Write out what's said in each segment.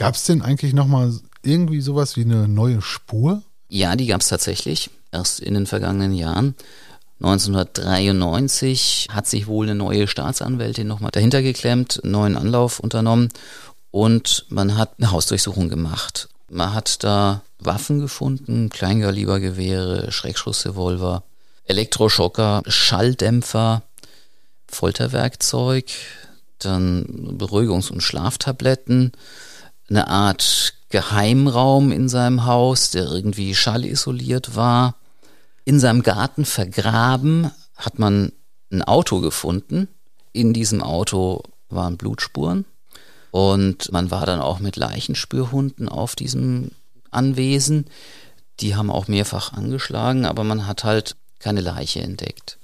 Gab es denn eigentlich nochmal irgendwie sowas wie eine neue Spur? Ja, die gab es tatsächlich erst in den vergangenen Jahren. 1993 hat sich wohl eine neue Staatsanwältin nochmal dahinter geklemmt, einen neuen Anlauf unternommen und man hat eine Hausdurchsuchung gemacht. Man hat da Waffen gefunden, Kleingalibergewehre, Schreckschussrevolver, Elektroschocker, Schalldämpfer, Folterwerkzeug, dann Beruhigungs- und Schlaftabletten, eine Art Geheimraum in seinem Haus, der irgendwie schallisoliert war. In seinem Garten vergraben hat man ein Auto gefunden. In diesem Auto waren Blutspuren. Und man war dann auch mit Leichenspürhunden auf diesem Anwesen. Die haben auch mehrfach angeschlagen, aber man hat halt keine Leiche entdeckt.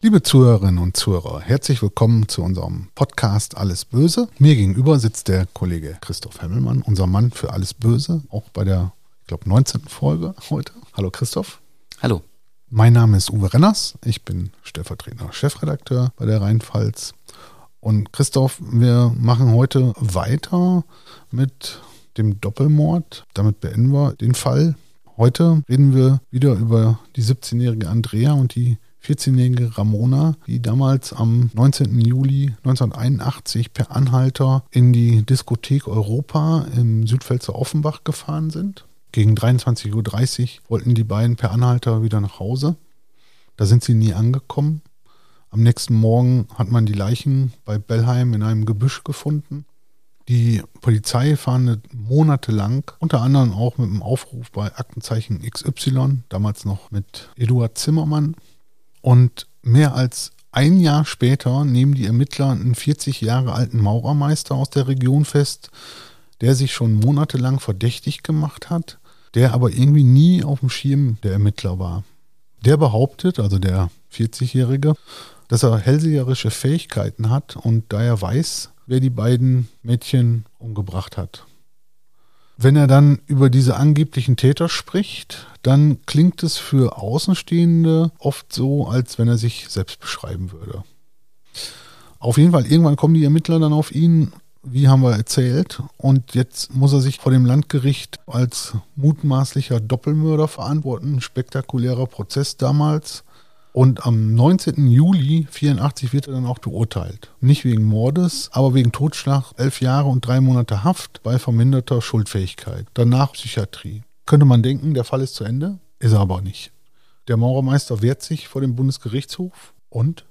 Liebe Zuhörerinnen und Zuhörer, herzlich willkommen zu unserem Podcast Alles Böse. Mir gegenüber sitzt der Kollege Christoph Hemmelmann, unser Mann für Alles Böse, auch bei der, ich glaube, 19. Folge heute. Hallo Christoph. Hallo. Mein Name ist Uwe Renners, ich bin stellvertretender Chefredakteur bei der Rheinpfalz. Und Christoph, wir machen heute weiter mit dem Doppelmord. Damit beenden wir den Fall. Heute reden wir wieder über die 17-jährige Andrea und die 14-jährige Ramona, die damals am 19. Juli 1981 per Anhalter in die Diskothek Europa im Südpfälzer Offenbach gefahren sind. Gegen 23.30 Uhr wollten die beiden per Anhalter wieder nach Hause. Da sind sie nie angekommen. Am nächsten Morgen hat man die Leichen bei Bellheim in einem Gebüsch gefunden. Die Polizei fahndet monatelang, unter anderem auch mit einem Aufruf bei Aktenzeichen XY, damals noch mit Eduard Zimmermann, und mehr als ein Jahr später nehmen die Ermittler einen 40 Jahre alten Maurermeister aus der Region fest, der sich schon monatelang verdächtig gemacht hat, der aber irgendwie nie auf dem Schirm der Ermittler war. Der behauptet, also der 40-Jährige, dass er hellseherische Fähigkeiten hat und daher weiß, wer die beiden Mädchen umgebracht hat. Wenn er dann über diese angeblichen Täter spricht, dann klingt es für Außenstehende oft so, als wenn er sich selbst beschreiben würde. Auf jeden Fall, irgendwann kommen die Ermittler dann auf ihn, wie haben wir erzählt, und jetzt muss er sich vor dem Landgericht als mutmaßlicher Doppelmörder verantworten. Spektakulärer Prozess damals. Und am 19. Juli 84 wird er dann auch geurteilt. Nicht wegen Mordes, aber wegen Totschlag, elf Jahre und drei Monate Haft bei verminderter Schuldfähigkeit. Danach Psychiatrie. Könnte man denken, der Fall ist zu Ende, ist er aber nicht. Der Maurermeister wehrt sich vor dem Bundesgerichtshof und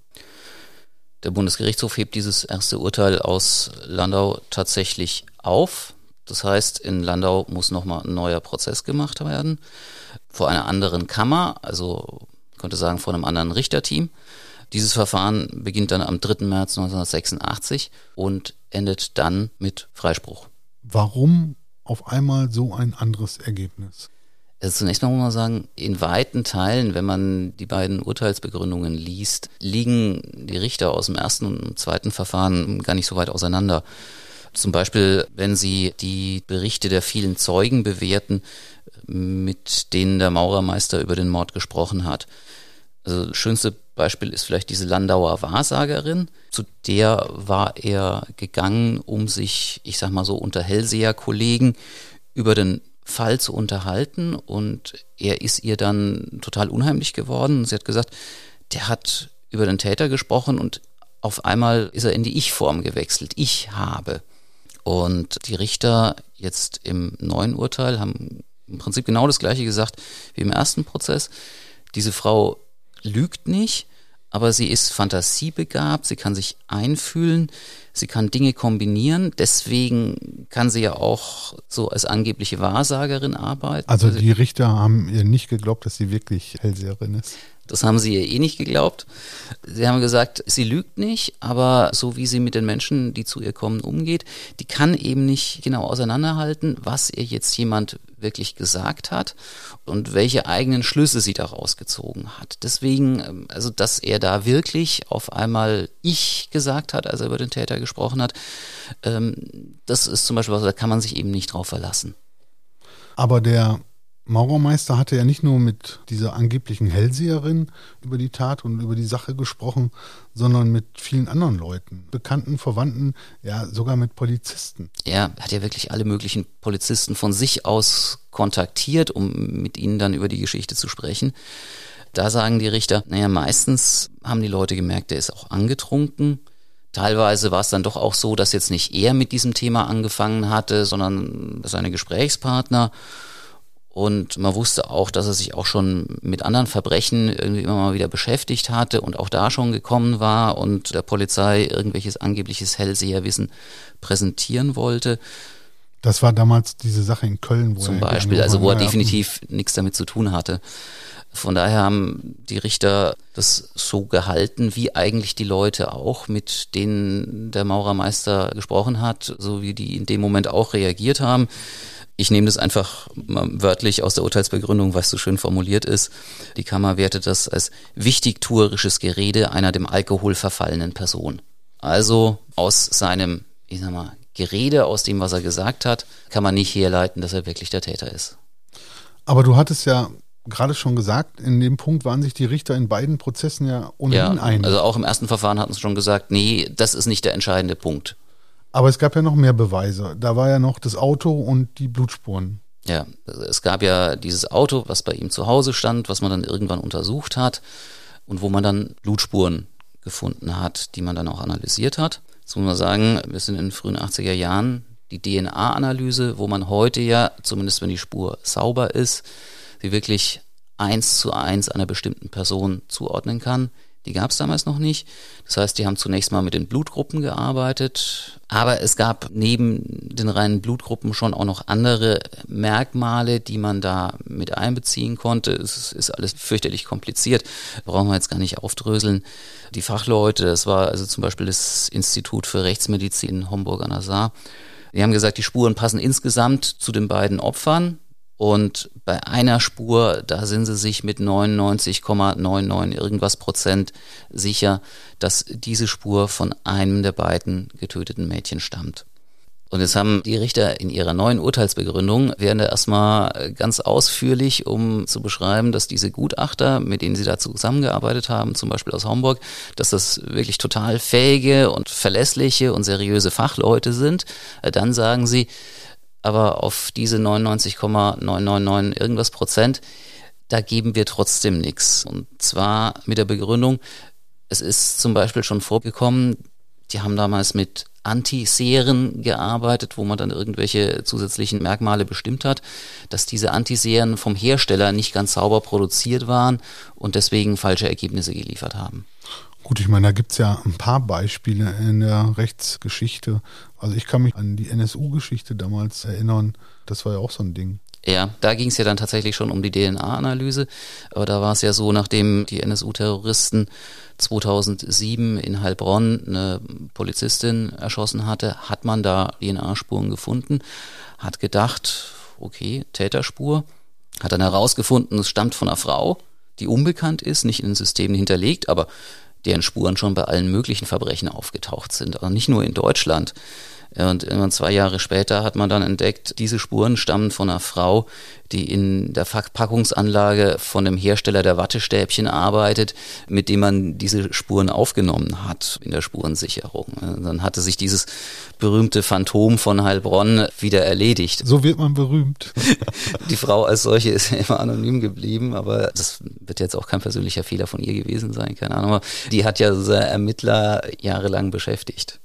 der Bundesgerichtshof hebt dieses erste Urteil aus Landau tatsächlich auf. Das heißt, in Landau muss nochmal ein neuer Prozess gemacht werden. Vor einer anderen Kammer, also könnte sagen von einem anderen Richterteam. Dieses Verfahren beginnt dann am 3. März 1986 und endet dann mit Freispruch. Warum auf einmal so ein anderes Ergebnis? Also zunächst mal muss man sagen, in weiten Teilen, wenn man die beiden Urteilsbegründungen liest, liegen die Richter aus dem ersten und zweiten Verfahren gar nicht so weit auseinander. Zum Beispiel, wenn Sie die Berichte der vielen Zeugen bewerten, mit denen der Maurermeister über den Mord gesprochen hat. Also das schönste Beispiel ist vielleicht diese Landauer Wahrsagerin. Zu der war er gegangen, um sich, ich sag mal so, unter Hellseher-Kollegen über den Fall zu unterhalten. Und er ist ihr dann total unheimlich geworden. Sie hat gesagt, der hat über den Täter gesprochen und auf einmal ist er in die Ich-Form gewechselt. Ich habe. Und die Richter jetzt im neuen Urteil haben im Prinzip genau das gleiche gesagt wie im ersten Prozess. Diese Frau lügt nicht, aber sie ist fantasiebegabt, sie kann sich einfühlen, sie kann Dinge kombinieren, deswegen kann sie ja auch so als angebliche Wahrsagerin arbeiten. Also die Richter haben ihr nicht geglaubt, dass sie wirklich Hellseherin ist. Das haben sie ihr eh nicht geglaubt. Sie haben gesagt, sie lügt nicht, aber so wie sie mit den Menschen, die zu ihr kommen, umgeht, die kann eben nicht genau auseinanderhalten, was ihr jetzt jemand wirklich gesagt hat und welche eigenen Schlüsse sie daraus gezogen hat. Deswegen, ähm, also dass er da wirklich auf einmal ich gesagt hat, als er über den Täter gesprochen hat. Ähm, das ist zum Beispiel was, da kann man sich eben nicht drauf verlassen. Aber der Maurermeister hatte ja nicht nur mit dieser angeblichen Hellseherin über die Tat und über die Sache gesprochen, sondern mit vielen anderen Leuten, Bekannten, Verwandten, ja sogar mit Polizisten. Er hat ja wirklich alle möglichen Polizisten von sich aus kontaktiert, um mit ihnen dann über die Geschichte zu sprechen. Da sagen die Richter, naja, meistens haben die Leute gemerkt, der ist auch angetrunken. Teilweise war es dann doch auch so, dass jetzt nicht er mit diesem Thema angefangen hatte, sondern seine Gesprächspartner. Und man wusste auch, dass er sich auch schon mit anderen Verbrechen irgendwie immer mal wieder beschäftigt hatte und auch da schon gekommen war und der Polizei irgendwelches angebliches Hellseherwissen präsentieren wollte. Das war damals diese Sache in Köln, wo Zum er Beispiel, also wo er definitiv nichts damit zu tun hatte. Von daher haben die Richter das so gehalten, wie eigentlich die Leute auch, mit denen der Maurermeister gesprochen hat, so wie die in dem Moment auch reagiert haben. Ich nehme das einfach wörtlich aus der Urteilsbegründung, was so schön formuliert ist. Die Kammer wertet das als wichtigtuerisches Gerede einer dem Alkohol verfallenen Person. Also aus seinem, ich sag mal, Gerede, aus dem, was er gesagt hat, kann man nicht herleiten, dass er wirklich der Täter ist. Aber du hattest ja gerade schon gesagt, in dem Punkt waren sich die Richter in beiden Prozessen ja ohnehin ja, einig. Also auch im ersten Verfahren hatten sie schon gesagt, nee, das ist nicht der entscheidende Punkt. Aber es gab ja noch mehr Beweise. Da war ja noch das Auto und die Blutspuren. Ja, es gab ja dieses Auto, was bei ihm zu Hause stand, was man dann irgendwann untersucht hat und wo man dann Blutspuren gefunden hat, die man dann auch analysiert hat. Jetzt muss man sagen, wir sind in den frühen 80er Jahren. Die DNA-Analyse, wo man heute ja, zumindest wenn die Spur sauber ist, sie wirklich eins zu eins einer bestimmten Person zuordnen kann. Die gab es damals noch nicht. Das heißt, die haben zunächst mal mit den Blutgruppen gearbeitet. Aber es gab neben den reinen Blutgruppen schon auch noch andere Merkmale, die man da mit einbeziehen konnte. Es ist alles fürchterlich kompliziert. Brauchen wir jetzt gar nicht aufdröseln. Die Fachleute, das war also zum Beispiel das Institut für Rechtsmedizin in Homburg an der Saar. Die haben gesagt, die Spuren passen insgesamt zu den beiden Opfern. Und bei einer Spur, da sind sie sich mit 99,99 irgendwas Prozent sicher, dass diese Spur von einem der beiden getöteten Mädchen stammt. Und jetzt haben die Richter in ihrer neuen Urteilsbegründung werden da erstmal ganz ausführlich, um zu beschreiben, dass diese Gutachter, mit denen sie da zusammengearbeitet haben, zum Beispiel aus Homburg, dass das wirklich total fähige und verlässliche und seriöse Fachleute sind. Dann sagen sie, aber auf diese 99,999 irgendwas Prozent, da geben wir trotzdem nichts. Und zwar mit der Begründung, es ist zum Beispiel schon vorgekommen, die haben damals mit Antiseren gearbeitet, wo man dann irgendwelche zusätzlichen Merkmale bestimmt hat, dass diese Antiseren vom Hersteller nicht ganz sauber produziert waren und deswegen falsche Ergebnisse geliefert haben. Gut, ich meine, da gibt es ja ein paar Beispiele in der Rechtsgeschichte. Also ich kann mich an die NSU-Geschichte damals erinnern. Das war ja auch so ein Ding. Ja, da ging es ja dann tatsächlich schon um die DNA-Analyse. Aber da war es ja so, nachdem die NSU-Terroristen 2007 in Heilbronn eine Polizistin erschossen hatte, hat man da DNA-Spuren gefunden, hat gedacht, okay, Täterspur, hat dann herausgefunden, es stammt von einer Frau, die unbekannt ist, nicht in den Systemen hinterlegt, aber deren Spuren schon bei allen möglichen Verbrechen aufgetaucht sind, aber nicht nur in Deutschland. Und irgendwann zwei Jahre später hat man dann entdeckt, diese Spuren stammen von einer Frau, die in der Verpackungsanlage von dem Hersteller der Wattestäbchen arbeitet, mit dem man diese Spuren aufgenommen hat in der Spurensicherung. Dann hatte sich dieses berühmte Phantom von Heilbronn wieder erledigt. So wird man berühmt. Die Frau als solche ist ja immer anonym geblieben, aber das wird jetzt auch kein persönlicher Fehler von ihr gewesen sein, keine Ahnung. Die hat ja so Ermittler jahrelang beschäftigt.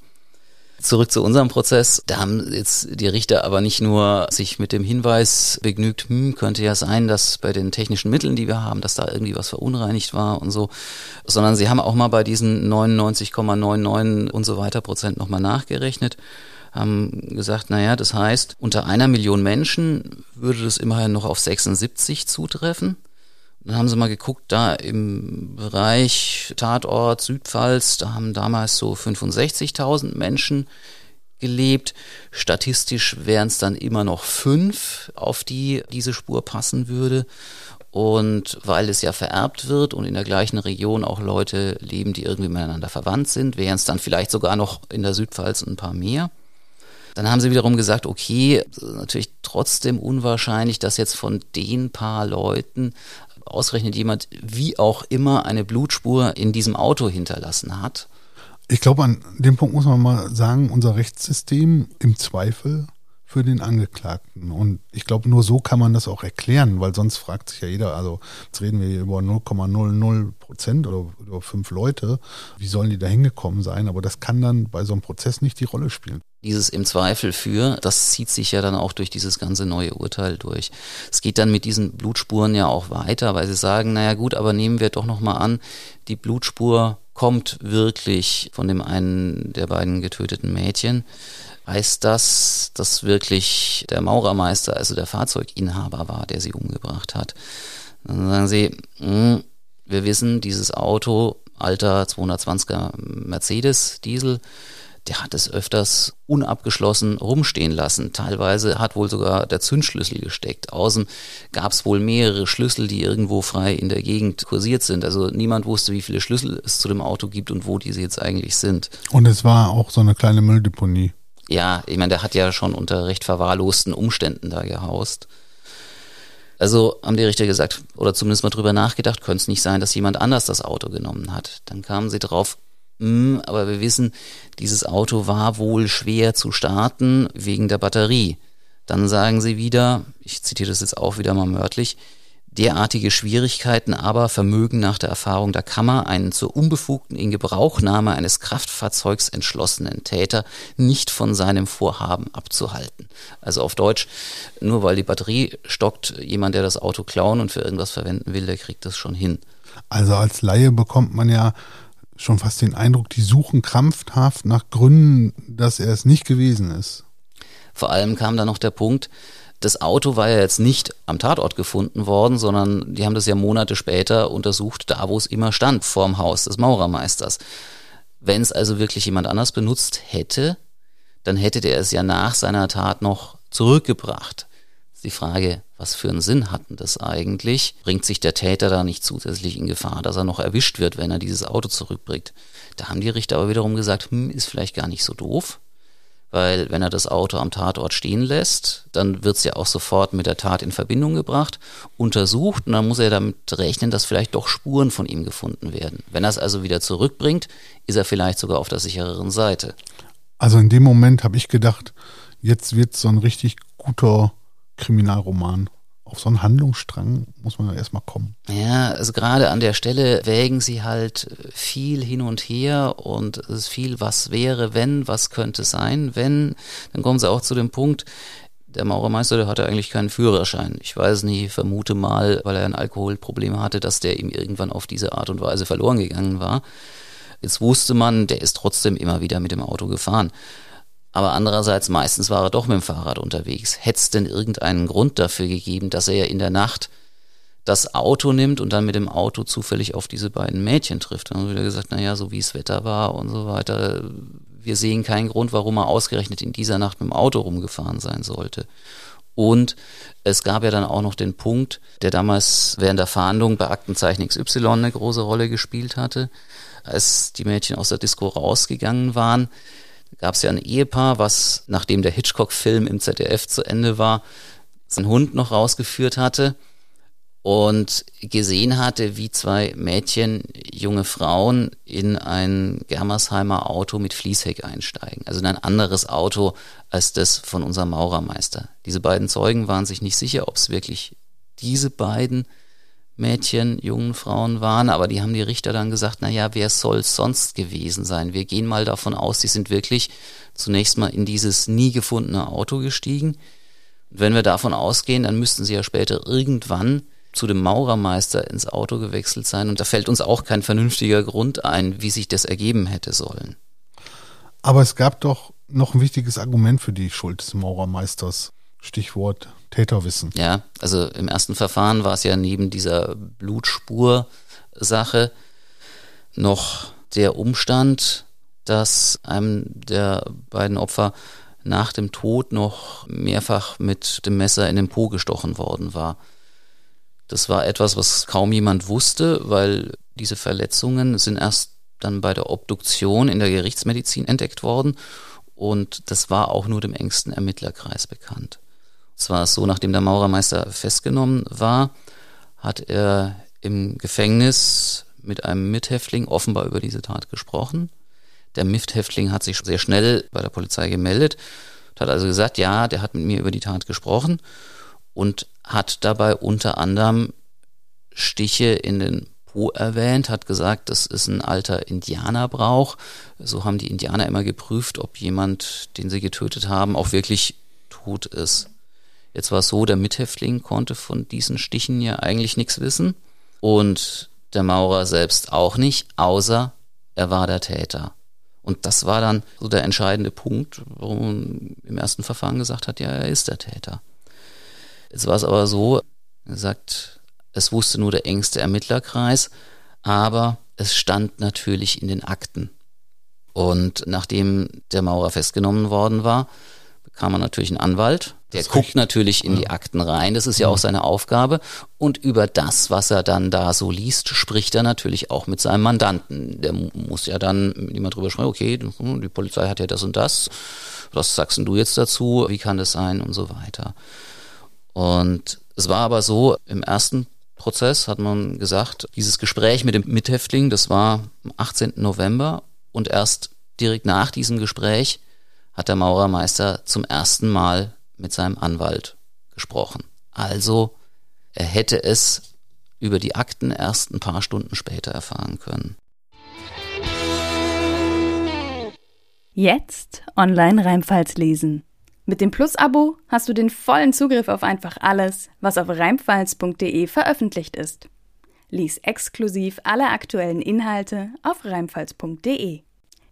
Zurück zu unserem Prozess. Da haben jetzt die Richter aber nicht nur sich mit dem Hinweis begnügt, hm, könnte ja sein, dass bei den technischen Mitteln, die wir haben, dass da irgendwie was verunreinigt war und so, sondern sie haben auch mal bei diesen 99,99 und so weiter Prozent nochmal nachgerechnet haben gesagt, naja, das heißt, unter einer Million Menschen würde das immerhin noch auf 76 zutreffen. Dann haben sie mal geguckt, da im Bereich Tatort Südpfalz, da haben damals so 65.000 Menschen gelebt. Statistisch wären es dann immer noch fünf, auf die diese Spur passen würde. Und weil es ja vererbt wird und in der gleichen Region auch Leute leben, die irgendwie miteinander verwandt sind, wären es dann vielleicht sogar noch in der Südpfalz ein paar mehr. Dann haben sie wiederum gesagt, okay, natürlich trotzdem unwahrscheinlich, dass jetzt von den paar Leuten ausgerechnet jemand wie auch immer eine Blutspur in diesem Auto hinterlassen hat. Ich glaube, an dem Punkt muss man mal sagen, unser Rechtssystem im Zweifel für den Angeklagten. Und ich glaube, nur so kann man das auch erklären, weil sonst fragt sich ja jeder, also jetzt reden wir hier über 0,00 Prozent oder über fünf Leute, wie sollen die da hingekommen sein? Aber das kann dann bei so einem Prozess nicht die Rolle spielen. Dieses im Zweifel für, das zieht sich ja dann auch durch dieses ganze neue Urteil durch. Es geht dann mit diesen Blutspuren ja auch weiter, weil sie sagen, naja gut, aber nehmen wir doch nochmal an, die Blutspur kommt wirklich von dem einen der beiden getöteten Mädchen heißt das, dass wirklich der Maurermeister, also der Fahrzeuginhaber war, der sie umgebracht hat. Dann sagen sie, hm, wir wissen, dieses Auto, alter 220er Mercedes Diesel, der hat es öfters unabgeschlossen rumstehen lassen. Teilweise hat wohl sogar der Zündschlüssel gesteckt. Außen gab es wohl mehrere Schlüssel, die irgendwo frei in der Gegend kursiert sind. Also niemand wusste, wie viele Schlüssel es zu dem Auto gibt und wo diese jetzt eigentlich sind. Und es war auch so eine kleine Mülldeponie ja, ich meine, der hat ja schon unter recht verwahrlosten Umständen da gehaust. Also haben die Richter gesagt, oder zumindest mal drüber nachgedacht, könnte es nicht sein, dass jemand anders das Auto genommen hat. Dann kamen sie drauf, mh, hm, aber wir wissen, dieses Auto war wohl schwer zu starten wegen der Batterie. Dann sagen sie wieder, ich zitiere das jetzt auch wieder mal wörtlich, Derartige Schwierigkeiten aber vermögen nach der Erfahrung der Kammer einen zur unbefugten Ingebrauchnahme eines Kraftfahrzeugs entschlossenen Täter nicht von seinem Vorhaben abzuhalten. Also auf Deutsch, nur weil die Batterie stockt, jemand, der das Auto klauen und für irgendwas verwenden will, der kriegt das schon hin. Also als Laie bekommt man ja schon fast den Eindruck, die suchen krampfhaft nach Gründen, dass er es nicht gewesen ist. Vor allem kam da noch der Punkt, das Auto war ja jetzt nicht am Tatort gefunden worden, sondern die haben das ja Monate später untersucht, da wo es immer stand, vorm Haus des Maurermeisters. Wenn es also wirklich jemand anders benutzt hätte, dann hätte der es ja nach seiner Tat noch zurückgebracht. Die Frage, was für einen Sinn hatten das eigentlich? Bringt sich der Täter da nicht zusätzlich in Gefahr, dass er noch erwischt wird, wenn er dieses Auto zurückbringt? Da haben die Richter aber wiederum gesagt, hm, ist vielleicht gar nicht so doof weil wenn er das Auto am Tatort stehen lässt, dann wird es ja auch sofort mit der Tat in Verbindung gebracht, untersucht und dann muss er damit rechnen, dass vielleicht doch Spuren von ihm gefunden werden. Wenn er es also wieder zurückbringt, ist er vielleicht sogar auf der sichereren Seite. Also in dem Moment habe ich gedacht, jetzt wird so ein richtig guter Kriminalroman auf so einen Handlungsstrang muss man ja erstmal kommen. Ja, also gerade an der Stelle wägen sie halt viel hin und her und es ist viel, was wäre, wenn, was könnte sein, wenn. Dann kommen sie auch zu dem Punkt, der Maurermeister, der hatte eigentlich keinen Führerschein. Ich weiß nicht, vermute mal, weil er ein Alkoholproblem hatte, dass der ihm irgendwann auf diese Art und Weise verloren gegangen war. Jetzt wusste man, der ist trotzdem immer wieder mit dem Auto gefahren. Aber andererseits, meistens war er doch mit dem Fahrrad unterwegs. Hätte es denn irgendeinen Grund dafür gegeben, dass er in der Nacht das Auto nimmt und dann mit dem Auto zufällig auf diese beiden Mädchen trifft? Dann haben wir wieder gesagt, naja, so wie es Wetter war und so weiter. Wir sehen keinen Grund, warum er ausgerechnet in dieser Nacht mit dem Auto rumgefahren sein sollte. Und es gab ja dann auch noch den Punkt, der damals während der Verhandlung bei Aktenzeichen XY eine große Rolle gespielt hatte, als die Mädchen aus der Disco rausgegangen waren gab es ja ein Ehepaar, was, nachdem der Hitchcock-Film im ZDF zu Ende war, seinen Hund noch rausgeführt hatte und gesehen hatte, wie zwei Mädchen, junge Frauen in ein Germersheimer Auto mit Fließheck einsteigen. Also in ein anderes Auto als das von unserem Maurermeister. Diese beiden Zeugen waren sich nicht sicher, ob es wirklich diese beiden Mädchen, jungen Frauen waren, aber die haben die Richter dann gesagt, na ja, wer soll es sonst gewesen sein? Wir gehen mal davon aus, die sind wirklich zunächst mal in dieses nie gefundene Auto gestiegen. Und wenn wir davon ausgehen, dann müssten sie ja später irgendwann zu dem Maurermeister ins Auto gewechselt sein und da fällt uns auch kein vernünftiger Grund ein, wie sich das ergeben hätte sollen. Aber es gab doch noch ein wichtiges Argument für die Schuld des Maurermeisters. Stichwort Täterwissen. Ja, also im ersten Verfahren war es ja neben dieser Blutspur-Sache noch der Umstand, dass einem der beiden Opfer nach dem Tod noch mehrfach mit dem Messer in den Po gestochen worden war. Das war etwas, was kaum jemand wusste, weil diese Verletzungen sind erst dann bei der Obduktion in der Gerichtsmedizin entdeckt worden und das war auch nur dem engsten Ermittlerkreis bekannt. Es war so, nachdem der Maurermeister festgenommen war, hat er im Gefängnis mit einem Mithäftling offenbar über diese Tat gesprochen. Der Mithäftling hat sich sehr schnell bei der Polizei gemeldet, hat also gesagt, ja, der hat mit mir über die Tat gesprochen und hat dabei unter anderem Stiche in den Po erwähnt, hat gesagt, das ist ein alter Indianerbrauch. So haben die Indianer immer geprüft, ob jemand, den sie getötet haben, auch wirklich tot ist. Jetzt war es so, der Mithäftling konnte von diesen Stichen ja eigentlich nichts wissen und der Maurer selbst auch nicht, außer er war der Täter. Und das war dann so der entscheidende Punkt, warum man im ersten Verfahren gesagt hat, ja, er ist der Täter. Jetzt war es aber so, er sagt, es wusste nur der engste Ermittlerkreis, aber es stand natürlich in den Akten. Und nachdem der Maurer festgenommen worden war, bekam er natürlich einen Anwalt, der guckt recht. natürlich in ja. die Akten rein, das ist ja auch seine Aufgabe. Und über das, was er dann da so liest, spricht er natürlich auch mit seinem Mandanten. Der muss ja dann mit jemand drüber sprechen, okay, die Polizei hat ja das und das, was sagst du jetzt dazu, wie kann das sein und so weiter. Und es war aber so, im ersten Prozess hat man gesagt, dieses Gespräch mit dem Mithäftling, das war am 18. November und erst direkt nach diesem Gespräch hat der Maurermeister zum ersten Mal mit seinem Anwalt gesprochen. Also er hätte es über die Akten erst ein paar Stunden später erfahren können. Jetzt online Reimfalls lesen. Mit dem Plus-Abo hast du den vollen Zugriff auf einfach alles, was auf reimfalls.de veröffentlicht ist. Lies exklusiv alle aktuellen Inhalte auf reimfalls.de.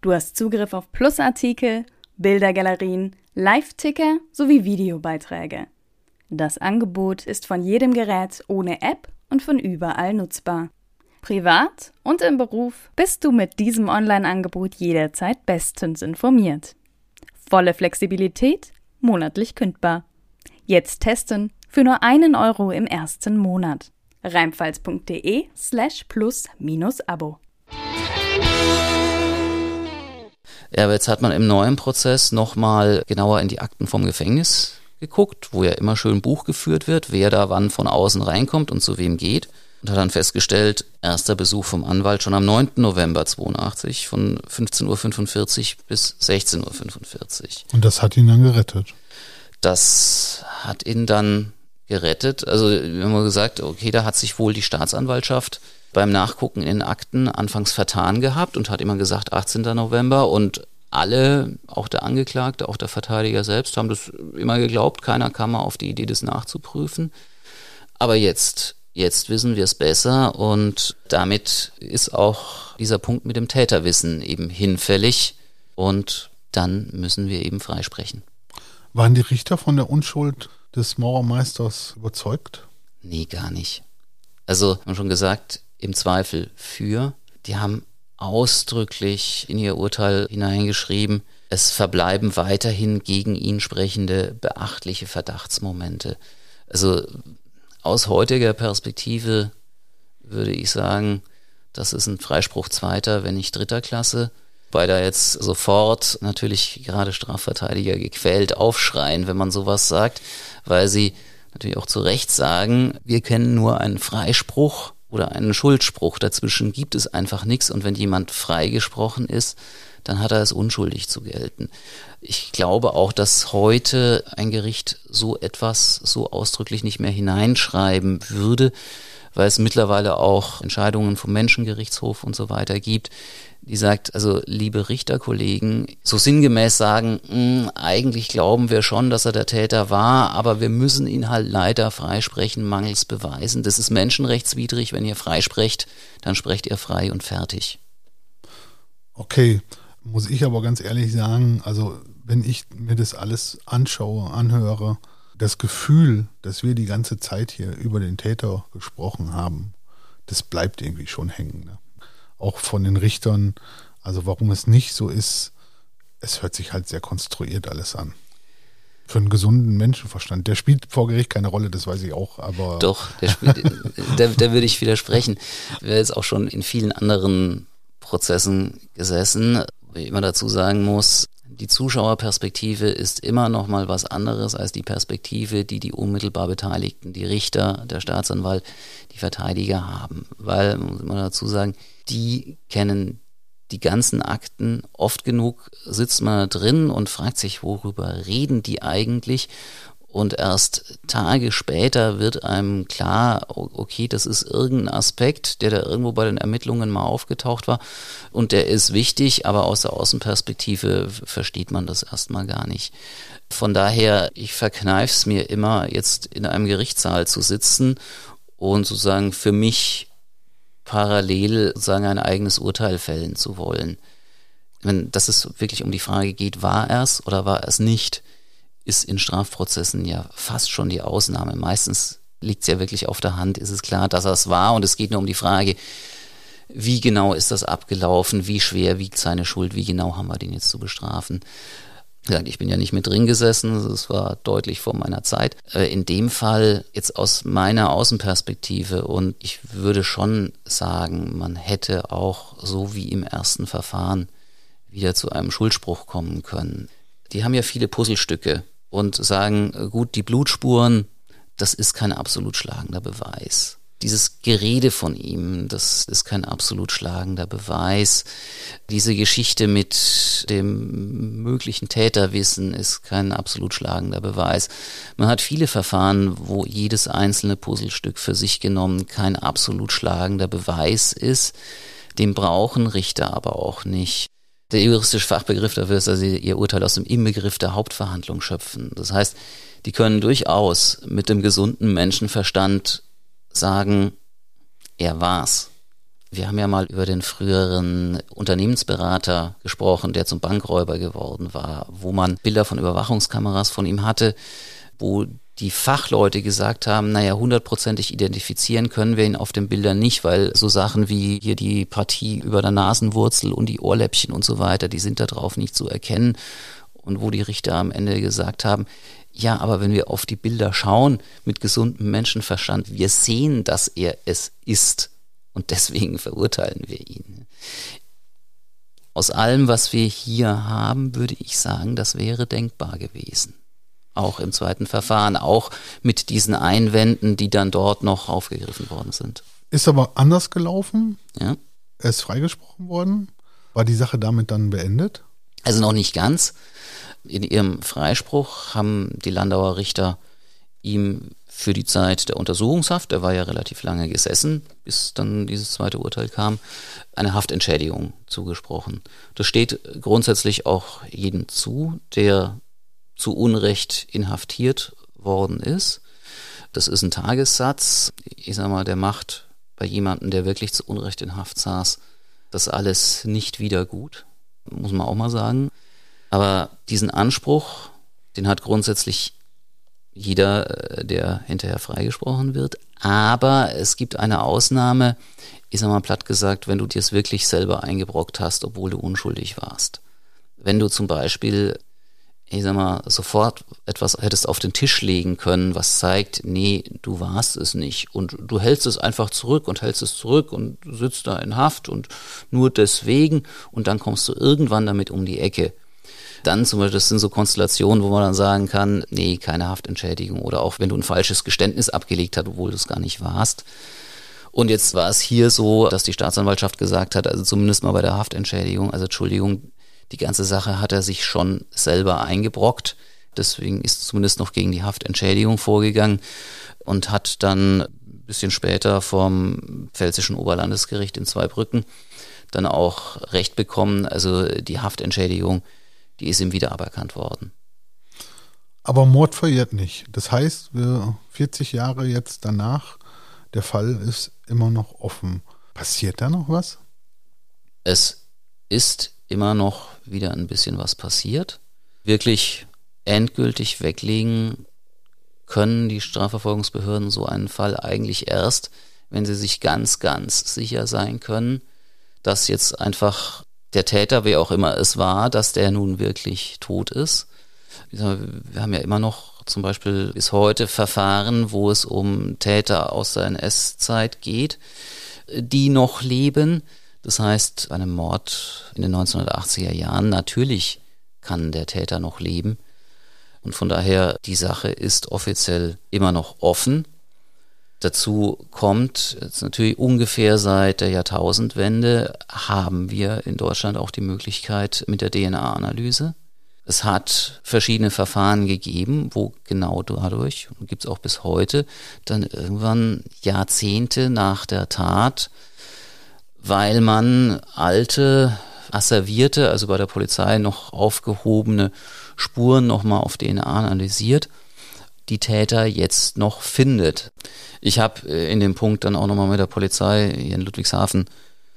Du hast Zugriff auf Plus-Artikel, Bildergalerien, Live-Ticker sowie Videobeiträge. Das Angebot ist von jedem Gerät ohne App und von überall nutzbar. Privat und im Beruf bist du mit diesem Online-Angebot jederzeit bestens informiert. Volle Flexibilität, monatlich kündbar. Jetzt testen für nur einen Euro im ersten Monat. Reimfalls.de slash plus minus Abo. Ja, aber jetzt hat man im neuen Prozess nochmal genauer in die Akten vom Gefängnis geguckt, wo ja immer schön Buch geführt wird, wer da wann von außen reinkommt und zu wem geht. Und hat dann festgestellt, erster Besuch vom Anwalt schon am 9. November 82 von 15.45 Uhr bis 16.45 Uhr. Und das hat ihn dann gerettet? Das hat ihn dann gerettet. Also wir haben gesagt, okay, da hat sich wohl die Staatsanwaltschaft beim Nachgucken in Akten anfangs vertan gehabt und hat immer gesagt 18. November und alle, auch der Angeklagte, auch der Verteidiger selbst, haben das immer geglaubt. Keiner kam mal auf die Idee, das nachzuprüfen. Aber jetzt, jetzt wissen wir es besser und damit ist auch dieser Punkt mit dem Täterwissen eben hinfällig und dann müssen wir eben freisprechen. Waren die Richter von der Unschuld des Maurermeisters überzeugt? Nee, gar nicht. Also, wir haben schon gesagt, im Zweifel für. Die haben ausdrücklich in ihr Urteil hineingeschrieben, es verbleiben weiterhin gegen ihn sprechende beachtliche Verdachtsmomente. Also aus heutiger Perspektive würde ich sagen, das ist ein Freispruch zweiter, wenn nicht dritter Klasse. Weil da jetzt sofort natürlich gerade Strafverteidiger gequält aufschreien, wenn man sowas sagt, weil sie natürlich auch zu Recht sagen, wir kennen nur einen Freispruch oder einen Schuldspruch. Dazwischen gibt es einfach nichts und wenn jemand freigesprochen ist, dann hat er es unschuldig zu gelten. Ich glaube auch, dass heute ein Gericht so etwas so ausdrücklich nicht mehr hineinschreiben würde, weil es mittlerweile auch Entscheidungen vom Menschengerichtshof und so weiter gibt, die sagt, also liebe Richterkollegen, so sinngemäß sagen, mh, hm, eigentlich glauben wir schon, dass er der Täter war, aber wir müssen ihn halt leider freisprechen, mangels Beweisen. Das ist menschenrechtswidrig. Wenn ihr freisprecht, dann sprecht ihr frei und fertig. Okay, muss ich aber ganz ehrlich sagen, also wenn ich mir das alles anschaue, anhöre, das Gefühl, dass wir die ganze Zeit hier über den Täter gesprochen haben, das bleibt irgendwie schon hängen. Ne? Auch von den Richtern. Also warum es nicht so ist, es hört sich halt sehr konstruiert alles an. Für einen gesunden Menschenverstand. Der spielt vor Gericht keine Rolle, das weiß ich auch, aber. Doch, der spielt, da, da würde ich widersprechen. Wäre jetzt auch schon in vielen anderen Prozessen gesessen. Wie ich immer dazu sagen muss, die Zuschauerperspektive ist immer noch mal was anderes als die Perspektive, die die unmittelbar Beteiligten, die Richter, der Staatsanwalt, die Verteidiger haben. Weil, muss man dazu sagen, die kennen die ganzen Akten. Oft genug sitzt man da drin und fragt sich, worüber reden die eigentlich? Und erst Tage später wird einem klar, okay, das ist irgendein Aspekt, der da irgendwo bei den Ermittlungen mal aufgetaucht war. Und der ist wichtig, aber aus der Außenperspektive versteht man das erstmal gar nicht. Von daher, ich verkneife es mir immer, jetzt in einem Gerichtssaal zu sitzen und sozusagen für mich parallel sozusagen ein eigenes Urteil fällen zu wollen. Wenn das es wirklich um die Frage geht, war er es oder war er es nicht, ist in Strafprozessen ja fast schon die Ausnahme. Meistens liegt es ja wirklich auf der Hand, ist es klar, dass er es war und es geht nur um die Frage, wie genau ist das abgelaufen, wie schwer wiegt seine Schuld, wie genau haben wir den jetzt zu bestrafen. Ich bin ja nicht mit drin gesessen, das war deutlich vor meiner Zeit. Äh, in dem Fall jetzt aus meiner Außenperspektive und ich würde schon sagen, man hätte auch so wie im ersten Verfahren wieder zu einem Schuldspruch kommen können. Die haben ja viele Puzzlestücke und sagen, äh, gut, die Blutspuren, das ist kein absolut schlagender Beweis. Dieses Gerede von ihm, das ist kein absolut schlagender Beweis. Diese Geschichte mit dem möglichen Täterwissen ist kein absolut schlagender Beweis. Man hat viele Verfahren, wo jedes einzelne Puzzlestück für sich genommen kein absolut schlagender Beweis ist. Den brauchen Richter aber auch nicht. Der juristische Fachbegriff dafür ist, dass sie ihr Urteil aus dem Inbegriff der Hauptverhandlung schöpfen. Das heißt, die können durchaus mit dem gesunden Menschenverstand sagen, er war's. Wir haben ja mal über den früheren Unternehmensberater gesprochen, der zum Bankräuber geworden war, wo man Bilder von Überwachungskameras von ihm hatte, wo die Fachleute gesagt haben, naja, hundertprozentig identifizieren können wir ihn auf den Bildern nicht, weil so Sachen wie hier die Partie über der Nasenwurzel und die Ohrläppchen und so weiter, die sind da drauf nicht zu erkennen. Und wo die Richter am Ende gesagt haben, ja, aber wenn wir auf die Bilder schauen mit gesundem Menschenverstand, wir sehen, dass er es ist und deswegen verurteilen wir ihn. Aus allem, was wir hier haben, würde ich sagen, das wäre denkbar gewesen auch im zweiten Verfahren, auch mit diesen Einwänden, die dann dort noch aufgegriffen worden sind. Ist aber anders gelaufen. Ja. Er ist freigesprochen worden. War die Sache damit dann beendet? Also noch nicht ganz. In ihrem Freispruch haben die Landauer Richter ihm für die Zeit der Untersuchungshaft, der war ja relativ lange gesessen, bis dann dieses zweite Urteil kam, eine Haftentschädigung zugesprochen. Das steht grundsätzlich auch jedem zu, der zu Unrecht inhaftiert worden ist. Das ist ein Tagessatz. Ich sag mal, der macht bei jemandem, der wirklich zu Unrecht in Haft saß, das alles nicht wieder gut. Muss man auch mal sagen. Aber diesen Anspruch, den hat grundsätzlich jeder, äh, der hinterher freigesprochen wird. Aber es gibt eine Ausnahme, ich sag mal platt gesagt, wenn du dir es wirklich selber eingebrockt hast, obwohl du unschuldig warst. Wenn du zum Beispiel ich sag mal, sofort etwas hättest auf den Tisch legen können, was zeigt, nee, du warst es nicht. Und du hältst es einfach zurück und hältst es zurück und sitzt da in Haft und nur deswegen und dann kommst du irgendwann damit um die Ecke. Dann zum Beispiel, das sind so Konstellationen, wo man dann sagen kann, nee, keine Haftentschädigung. Oder auch wenn du ein falsches Geständnis abgelegt hast, obwohl du es gar nicht warst. Und jetzt war es hier so, dass die Staatsanwaltschaft gesagt hat, also zumindest mal bei der Haftentschädigung, also Entschuldigung, die ganze Sache hat er sich schon selber eingebrockt. Deswegen ist zumindest noch gegen die Haftentschädigung vorgegangen und hat dann ein bisschen später vom Pfälzischen Oberlandesgericht in Zweibrücken dann auch Recht bekommen. Also die Haftentschädigung, die ist ihm wieder aberkannt worden. Aber Mord verjährt nicht. Das heißt, 40 Jahre jetzt danach, der Fall ist immer noch offen. Passiert da noch was? Es ist immer noch wieder ein bisschen was passiert. Wirklich endgültig weglegen können die Strafverfolgungsbehörden so einen Fall eigentlich erst, wenn sie sich ganz, ganz sicher sein können, dass jetzt einfach der Täter, wer auch immer es war, dass der nun wirklich tot ist. Wir haben ja immer noch zum Beispiel bis heute Verfahren, wo es um Täter aus der NS-Zeit geht, die noch leben. Das heißt, einem Mord in den 1980er Jahren natürlich kann der Täter noch leben. Und von daher, die Sache ist offiziell immer noch offen. Dazu kommt jetzt natürlich ungefähr seit der Jahrtausendwende haben wir in Deutschland auch die Möglichkeit mit der DNA-Analyse. Es hat verschiedene Verfahren gegeben, wo genau dadurch, und gibt es auch bis heute, dann irgendwann Jahrzehnte nach der Tat, weil man alte, asservierte, also bei der Polizei noch aufgehobene Spuren nochmal auf DNA analysiert, die Täter jetzt noch findet. Ich habe äh, in dem Punkt dann auch nochmal mit der Polizei hier in Ludwigshafen,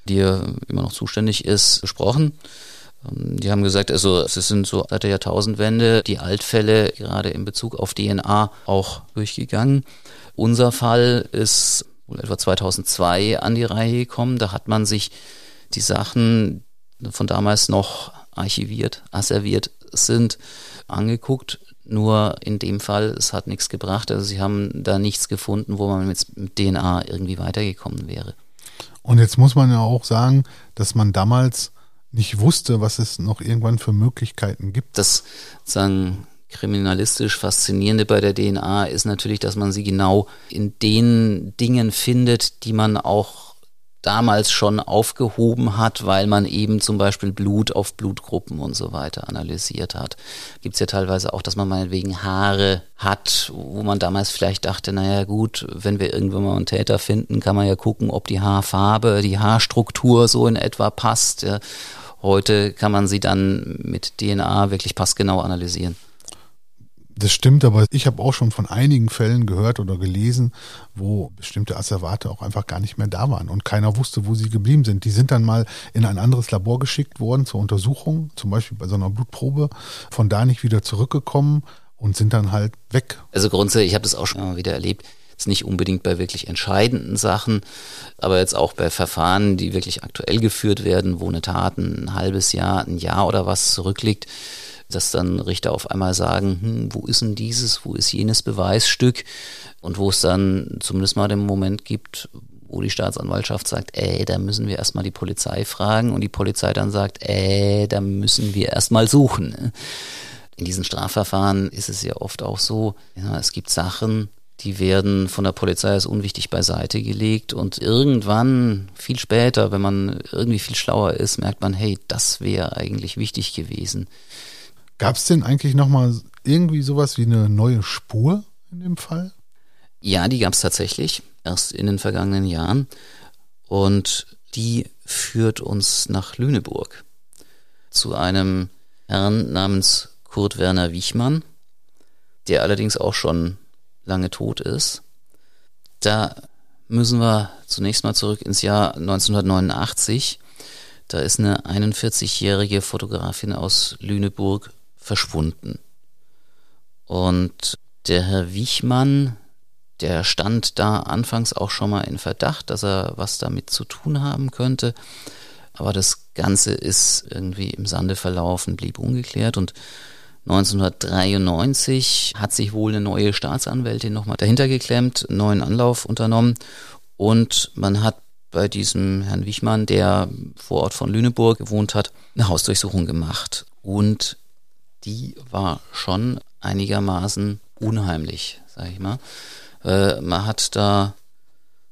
die immer noch zuständig ist, gesprochen. Ähm, die haben gesagt, also es sind so seit der Jahrtausendwende die Altfälle gerade in Bezug auf DNA auch durchgegangen. Unser Fall ist wohl etwa 2002 an die Reihe gekommen. Da hat man sich die Sachen von damals noch archiviert, asserviert sind, angeguckt. Nur in dem Fall, es hat nichts gebracht. Also sie haben da nichts gefunden, wo man mit DNA irgendwie weitergekommen wäre. Und jetzt muss man ja auch sagen, dass man damals nicht wusste, was es noch irgendwann für Möglichkeiten gibt. Das sagen kriminalistisch Faszinierende bei der DNA ist natürlich, dass man sie genau in den Dingen findet, die man auch damals schon aufgehoben hat, weil man eben zum Beispiel Blut auf Blutgruppen und so weiter analysiert hat. Gibt es ja teilweise auch, dass man meinetwegen Haare hat, wo man damals vielleicht dachte, naja gut, wenn wir irgendwann mal einen Täter finden, kann man ja gucken, ob die Haarfarbe, die Haarstruktur so in etwa passt. Heute kann man sie dann mit DNA wirklich passgenau analysieren. Das stimmt, aber ich habe auch schon von einigen Fällen gehört oder gelesen, wo bestimmte Asservate auch einfach gar nicht mehr da waren und keiner wusste, wo sie geblieben sind. Die sind dann mal in ein anderes Labor geschickt worden zur Untersuchung, zum Beispiel bei so einer Blutprobe, von da nicht wieder zurückgekommen und sind dann halt weg. Also grundsätzlich, ich habe das auch schon mal wieder erlebt, jetzt nicht unbedingt bei wirklich entscheidenden Sachen, aber jetzt auch bei Verfahren, die wirklich aktuell geführt werden, wo eine Tat ein halbes Jahr, ein Jahr oder was zurückliegt dass dann Richter auf einmal sagen, hm, wo ist denn dieses, wo ist jenes Beweisstück und wo es dann zumindest mal den Moment gibt, wo die Staatsanwaltschaft sagt, ey, da müssen wir erstmal die Polizei fragen und die Polizei dann sagt, ey, da müssen wir erstmal suchen. In diesen Strafverfahren ist es ja oft auch so, ja, es gibt Sachen, die werden von der Polizei als unwichtig beiseite gelegt und irgendwann, viel später, wenn man irgendwie viel schlauer ist, merkt man, hey, das wäre eigentlich wichtig gewesen. Gab es denn eigentlich nochmal irgendwie sowas wie eine neue Spur in dem Fall? Ja, die gab es tatsächlich, erst in den vergangenen Jahren. Und die führt uns nach Lüneburg zu einem Herrn namens Kurt Werner Wichmann, der allerdings auch schon lange tot ist. Da müssen wir zunächst mal zurück ins Jahr 1989. Da ist eine 41-jährige Fotografin aus Lüneburg verschwunden. Und der Herr Wichmann, der stand da anfangs auch schon mal in Verdacht, dass er was damit zu tun haben könnte. Aber das Ganze ist irgendwie im Sande verlaufen, blieb ungeklärt und 1993 hat sich wohl eine neue Staatsanwältin nochmal dahinter geklemmt, einen neuen Anlauf unternommen und man hat bei diesem Herrn Wichmann, der vor Ort von Lüneburg gewohnt hat, eine Hausdurchsuchung gemacht. Und die war schon einigermaßen unheimlich, sag ich mal. Äh, man hat da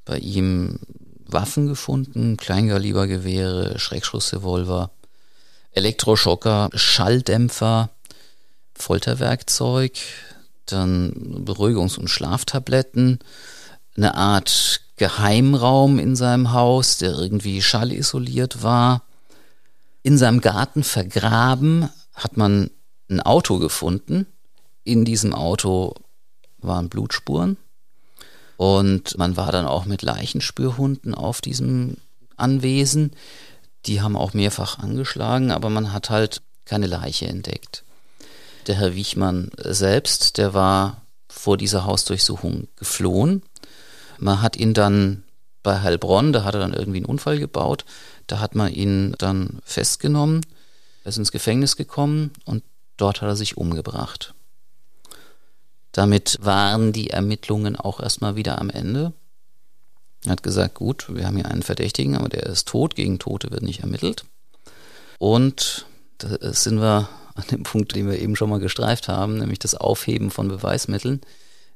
bei ihm Waffen gefunden, Kleingalibergewehre, Schreckschussrevolver, Elektroschocker, Schalldämpfer, Folterwerkzeug, dann Beruhigungs- und Schlaftabletten, eine Art Geheimraum in seinem Haus, der irgendwie schallisoliert war. In seinem Garten vergraben hat man ein Auto gefunden. In diesem Auto waren Blutspuren. Und man war dann auch mit Leichenspürhunden auf diesem Anwesen. Die haben auch mehrfach angeschlagen, aber man hat halt keine Leiche entdeckt. Der Herr Wichmann selbst, der war vor dieser Hausdurchsuchung geflohen. Man hat ihn dann bei Heilbronn, da hat er dann irgendwie einen Unfall gebaut, da hat man ihn dann festgenommen, er ist ins Gefängnis gekommen und dort hat er sich umgebracht. Damit waren die Ermittlungen auch erstmal wieder am Ende. Er hat gesagt, gut, wir haben hier einen Verdächtigen, aber der ist tot, gegen Tote wird nicht ermittelt. Und da sind wir an dem Punkt, den wir eben schon mal gestreift haben, nämlich das Aufheben von Beweismitteln.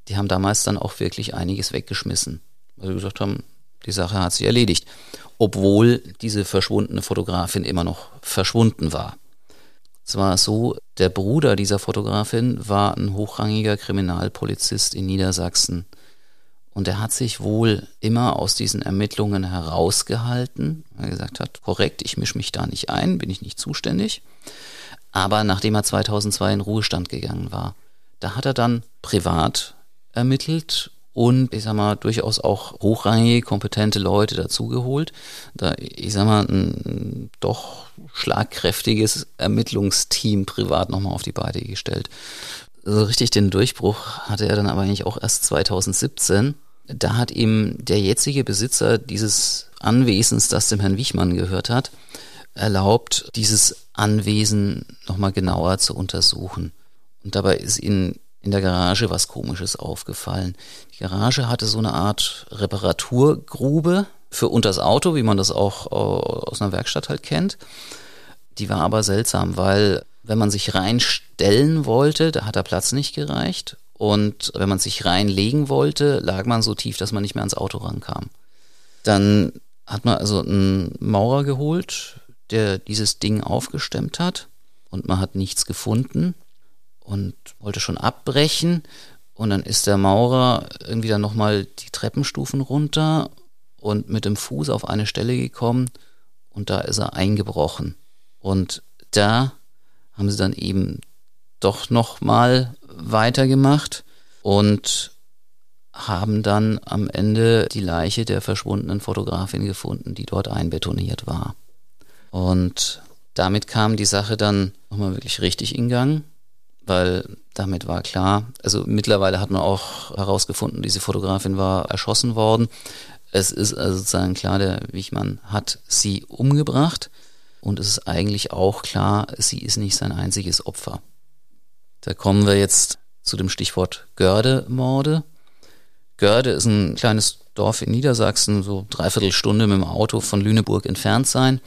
Die haben damals dann auch wirklich einiges weggeschmissen, weil sie gesagt haben, die Sache hat sich erledigt, obwohl diese verschwundene Fotografin immer noch verschwunden war. Es war so, der Bruder dieser Fotografin war ein hochrangiger Kriminalpolizist in Niedersachsen. Und er hat sich wohl immer aus diesen Ermittlungen herausgehalten, weil er gesagt hat, korrekt, ich mische mich da nicht ein, bin ich nicht zuständig. Aber nachdem er 2002 in Ruhestand gegangen war, da hat er dann privat ermittelt und ich sag mal durchaus auch hochrangige, kompetente Leute dazugeholt. Da, ich sag mal, ein doch schlagkräftiges Ermittlungsteam privat nochmal auf die Beine gestellt. So richtig den Durchbruch hatte er dann aber eigentlich auch erst 2017. Da hat ihm der jetzige Besitzer dieses Anwesens, das dem Herrn Wichmann gehört hat, erlaubt, dieses Anwesen nochmal genauer zu untersuchen. Und dabei ist ihnen in der Garage was Komisches aufgefallen. Die Garage hatte so eine Art Reparaturgrube für unters Auto, wie man das auch äh, aus einer Werkstatt halt kennt. Die war aber seltsam, weil wenn man sich reinstellen wollte, da hat der Platz nicht gereicht. Und wenn man sich reinlegen wollte, lag man so tief, dass man nicht mehr ans Auto rankam. Dann hat man also einen Maurer geholt, der dieses Ding aufgestemmt hat und man hat nichts gefunden und wollte schon abbrechen. Und dann ist der Maurer irgendwie dann nochmal die Treppenstufen runter und mit dem Fuß auf eine Stelle gekommen und da ist er eingebrochen. Und da haben sie dann eben doch nochmal weitergemacht und haben dann am Ende die Leiche der verschwundenen Fotografin gefunden, die dort einbetoniert war. Und damit kam die Sache dann nochmal wirklich richtig in Gang weil damit war klar, also mittlerweile hat man auch herausgefunden, diese Fotografin war erschossen worden. Es ist also sozusagen klar, der Wichmann hat sie umgebracht und es ist eigentlich auch klar, sie ist nicht sein einziges Opfer. Da kommen wir jetzt zu dem Stichwort Görde-Morde. Görde ist ein kleines Dorf in Niedersachsen, so dreiviertel Stunde mit dem Auto von Lüneburg entfernt sein.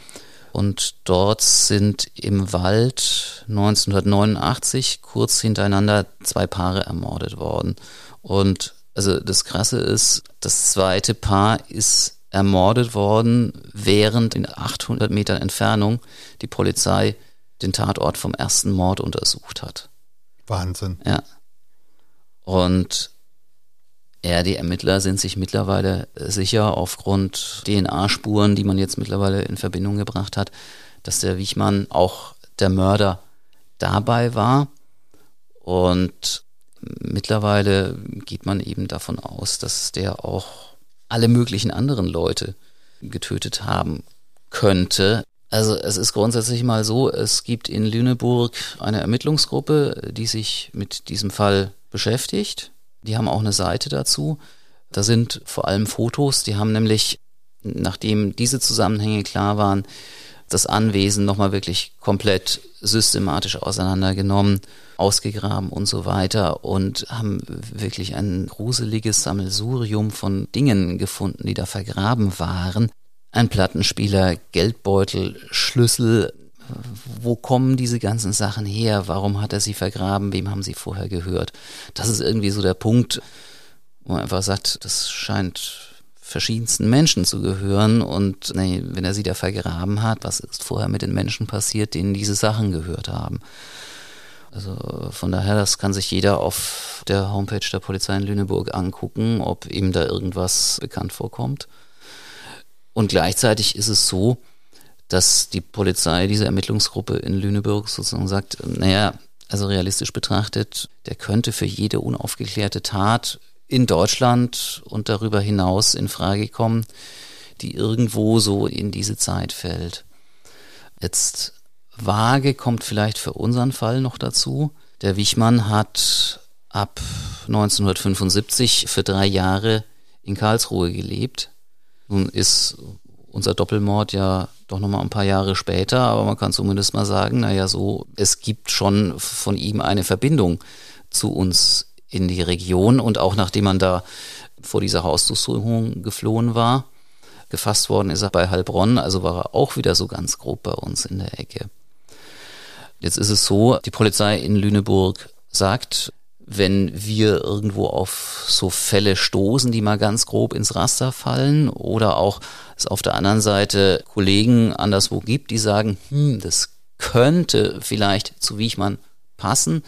Und dort sind im Wald 1989 kurz hintereinander zwei Paare ermordet worden. Und also das Krasse ist, das zweite Paar ist ermordet worden, während in 800 Metern Entfernung die Polizei den Tatort vom ersten Mord untersucht hat. Wahnsinn. Ja. Und ja, die Ermittler sind sich mittlerweile sicher aufgrund DNA-Spuren, die man jetzt mittlerweile in Verbindung gebracht hat, dass der Wichmann auch der Mörder dabei war. Und mittlerweile geht man eben davon aus, dass der auch alle möglichen anderen Leute getötet haben könnte. Also es ist grundsätzlich mal so, es gibt in Lüneburg eine Ermittlungsgruppe, die sich mit diesem Fall beschäftigt. Die haben auch eine Seite dazu. Da sind vor allem Fotos, die haben nämlich, nachdem diese Zusammenhänge klar waren, das Anwesen nochmal wirklich komplett systematisch auseinandergenommen, ausgegraben und so weiter und haben wirklich ein gruseliges Sammelsurium von Dingen gefunden, die da vergraben waren. Ein Plattenspieler, Geldbeutel, Schlüssel. Wo kommen diese ganzen Sachen her? Warum hat er sie vergraben? Wem haben sie vorher gehört? Das ist irgendwie so der Punkt, wo man einfach sagt, das scheint verschiedensten Menschen zu gehören und nee, wenn er sie da vergraben hat, was ist vorher mit den Menschen passiert, denen diese Sachen gehört haben? Also von daher, das kann sich jeder auf der Homepage der Polizei in Lüneburg angucken, ob ihm da irgendwas bekannt vorkommt. Und gleichzeitig ist es so, dass die Polizei, diese Ermittlungsgruppe in Lüneburg sozusagen sagt, naja, also realistisch betrachtet, der könnte für jede unaufgeklärte Tat in Deutschland und darüber hinaus in Frage kommen, die irgendwo so in diese Zeit fällt. Jetzt vage kommt vielleicht für unseren Fall noch dazu. Der Wichmann hat ab 1975 für drei Jahre in Karlsruhe gelebt. Nun ist unser Doppelmord ja doch nochmal ein paar Jahre später, aber man kann zumindest mal sagen, naja, so, es gibt schon von ihm eine Verbindung zu uns in die Region und auch nachdem man da vor dieser Hausdurchsuchung geflohen war, gefasst worden ist er bei Heilbronn, also war er auch wieder so ganz grob bei uns in der Ecke. Jetzt ist es so, die Polizei in Lüneburg sagt, wenn wir irgendwo auf so Fälle stoßen, die mal ganz grob ins Raster fallen oder auch es auf der anderen Seite Kollegen anderswo gibt, die sagen, hm, das könnte vielleicht zu Wiechmann passen,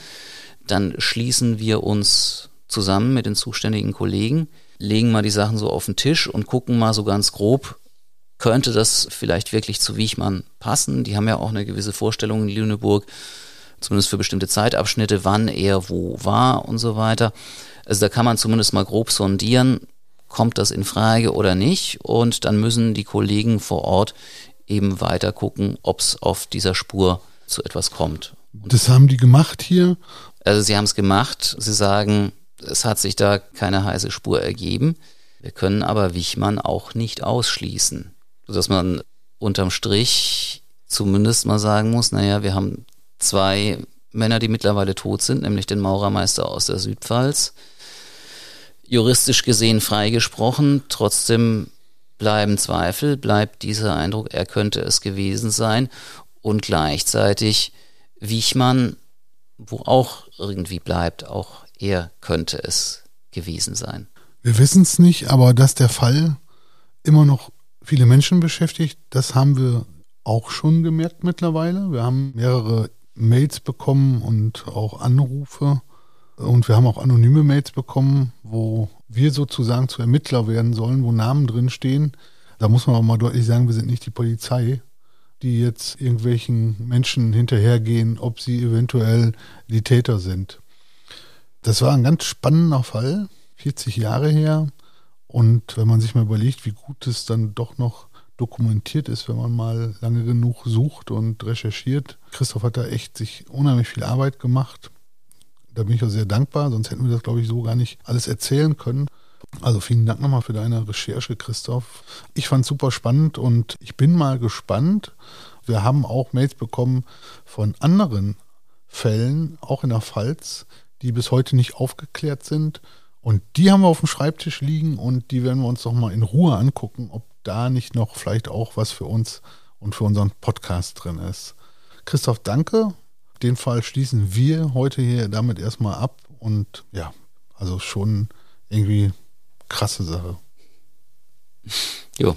dann schließen wir uns zusammen mit den zuständigen Kollegen, legen mal die Sachen so auf den Tisch und gucken mal so ganz grob, könnte das vielleicht wirklich zu Wiechmann passen? Die haben ja auch eine gewisse Vorstellung in Lüneburg, zumindest für bestimmte Zeitabschnitte, wann er wo war und so weiter. Also da kann man zumindest mal grob sondieren, kommt das in Frage oder nicht. Und dann müssen die Kollegen vor Ort eben weiter gucken, ob es auf dieser Spur zu etwas kommt. Das haben die gemacht hier? Also sie haben es gemacht. Sie sagen, es hat sich da keine heiße Spur ergeben. Wir können aber Wichmann auch nicht ausschließen. Sodass man unterm Strich zumindest mal sagen muss, naja, wir haben zwei Männer, die mittlerweile tot sind, nämlich den Maurermeister aus der Südpfalz. Juristisch gesehen freigesprochen, trotzdem bleiben Zweifel, bleibt dieser Eindruck, er könnte es gewesen sein und gleichzeitig Wiechmann, wo auch irgendwie bleibt, auch er könnte es gewesen sein. Wir wissen es nicht, aber dass der Fall immer noch viele Menschen beschäftigt, das haben wir auch schon gemerkt mittlerweile. Wir haben mehrere Mails bekommen und auch Anrufe. Und wir haben auch anonyme Mails bekommen, wo wir sozusagen zu Ermittler werden sollen, wo Namen drinstehen. Da muss man auch mal deutlich sagen, wir sind nicht die Polizei, die jetzt irgendwelchen Menschen hinterhergehen, ob sie eventuell die Täter sind. Das war ein ganz spannender Fall, 40 Jahre her. Und wenn man sich mal überlegt, wie gut es dann doch noch dokumentiert ist, wenn man mal lange genug sucht und recherchiert. Christoph hat da echt sich unheimlich viel Arbeit gemacht. Da bin ich auch sehr dankbar, sonst hätten wir das, glaube ich, so gar nicht alles erzählen können. Also vielen Dank nochmal für deine Recherche, Christoph. Ich fand es super spannend und ich bin mal gespannt. Wir haben auch Mails bekommen von anderen Fällen, auch in der Pfalz, die bis heute nicht aufgeklärt sind. Und die haben wir auf dem Schreibtisch liegen und die werden wir uns doch mal in Ruhe angucken, ob da nicht noch vielleicht auch was für uns und für unseren Podcast drin ist. Christoph, danke. Den Fall schließen wir heute hier damit erstmal ab und ja, also schon irgendwie krasse Sache. Jo,